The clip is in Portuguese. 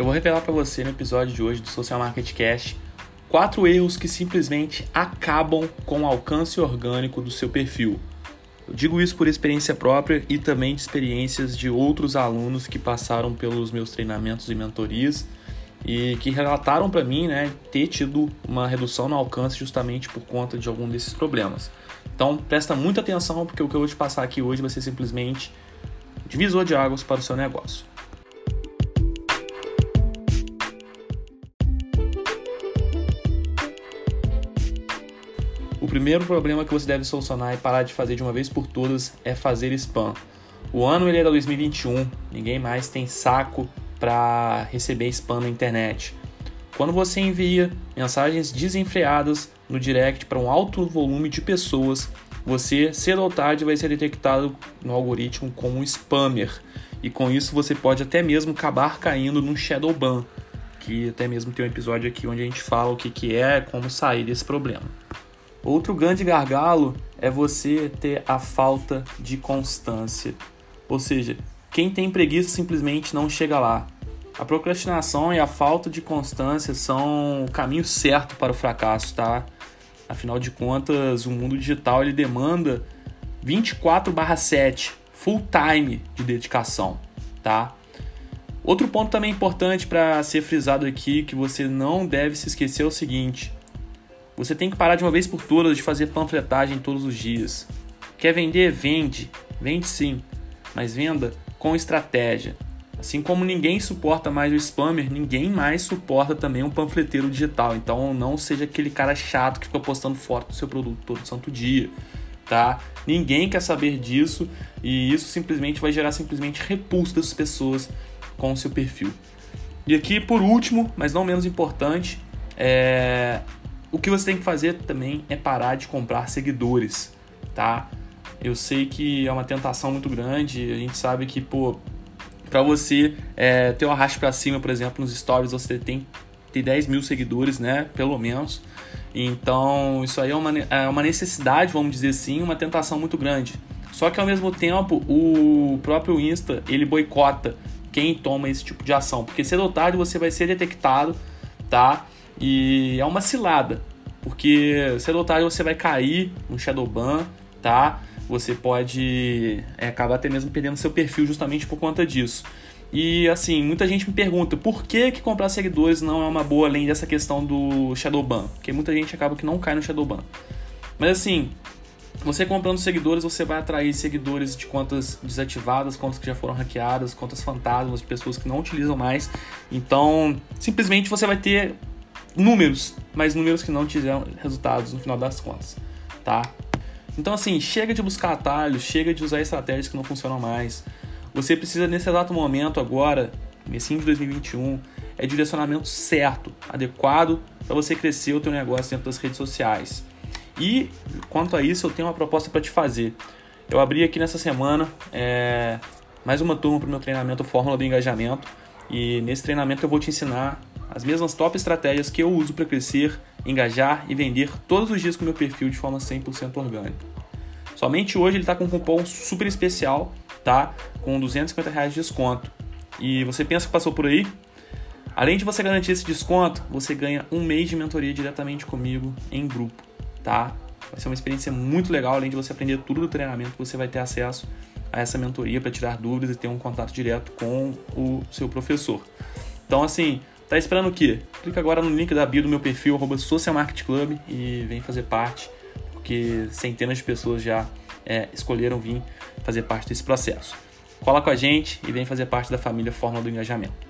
Eu vou revelar para você no episódio de hoje do Social Market Cast quatro erros que simplesmente acabam com o alcance orgânico do seu perfil. Eu digo isso por experiência própria e também de experiências de outros alunos que passaram pelos meus treinamentos e mentorias e que relataram para mim né, ter tido uma redução no alcance justamente por conta de algum desses problemas. Então presta muita atenção porque o que eu vou te passar aqui hoje vai ser simplesmente divisor de águas para o seu negócio. O primeiro problema que você deve solucionar e parar de fazer de uma vez por todas é fazer spam. O ano ele é 2021, ninguém mais tem saco para receber spam na internet. Quando você envia mensagens desenfreadas no direct para um alto volume de pessoas, você cedo ou tarde vai ser detectado no algoritmo como um spammer. E com isso você pode até mesmo acabar caindo num shadow ban, que até mesmo tem um episódio aqui onde a gente fala o que, que é, como sair desse problema. Outro grande gargalo é você ter a falta de constância. Ou seja, quem tem preguiça simplesmente não chega lá. A procrastinação e a falta de constância são o caminho certo para o fracasso, tá? Afinal de contas, o mundo digital ele demanda 24/7 full time de dedicação, tá? Outro ponto também importante para ser frisado aqui que você não deve se esquecer é o seguinte: você tem que parar de uma vez por todas de fazer panfletagem todos os dias. Quer vender? Vende. Vende sim, mas venda com estratégia. Assim como ninguém suporta mais o spammer, ninguém mais suporta também um panfleteiro digital. Então não seja aquele cara chato que fica postando foto do seu produto todo santo dia, tá? Ninguém quer saber disso e isso simplesmente vai gerar simplesmente repulso das pessoas com o seu perfil. E aqui, por último, mas não menos importante, é... o que você tem que fazer também é parar de comprar seguidores, tá? Eu sei que é uma tentação muito grande, a gente sabe que, pô, para você é, ter um arraste para cima, por exemplo, nos stories você tem ter 10 mil seguidores, né? Pelo menos. Então, isso aí é uma, é uma necessidade, vamos dizer assim, uma tentação muito grande. Só que ao mesmo tempo, o próprio Insta, ele boicota quem toma esse tipo de ação, porque cedo ou tarde você vai ser detectado, tá? E é uma cilada, porque cedo ou tarde você vai cair no Shadowban, tá? você pode é, acabar até mesmo perdendo seu perfil justamente por conta disso. E assim, muita gente me pergunta por que, que comprar seguidores não é uma boa além dessa questão do Shadowban, porque muita gente acaba que não cai no Shadowban. Mas assim, você comprando seguidores, você vai atrair seguidores de contas desativadas, contas que já foram hackeadas, contas fantasmas de pessoas que não utilizam mais. Então, simplesmente você vai ter números, mas números que não dão resultados no final das contas, tá? Então, assim, chega de buscar atalhos, chega de usar estratégias que não funcionam mais. Você precisa, nesse exato momento, agora, nesse de 2021, é direcionamento certo, adequado para você crescer o teu negócio dentro das redes sociais. E, quanto a isso, eu tenho uma proposta para te fazer. Eu abri aqui nessa semana é, mais uma turma para o meu treinamento Fórmula do Engajamento. E nesse treinamento eu vou te ensinar as mesmas top estratégias que eu uso para crescer, engajar e vender todos os dias com meu perfil de forma 100% orgânica. Somente hoje ele está com um cupom super especial, tá? Com 250 reais de desconto. E você pensa que passou por aí? Além de você garantir esse desconto, você ganha um mês de mentoria diretamente comigo em grupo, tá? Vai ser uma experiência muito legal, além de você aprender tudo do treinamento, você vai ter acesso a essa mentoria para tirar dúvidas e ter um contato direto com o seu professor. Então, assim, tá esperando o quê? Clica agora no link da bio do meu perfil, arroba Social Market Club e vem fazer parte porque centenas de pessoas já é, escolheram vir fazer parte desse processo. Cola com a gente e vem fazer parte da família Fórmula do Engajamento.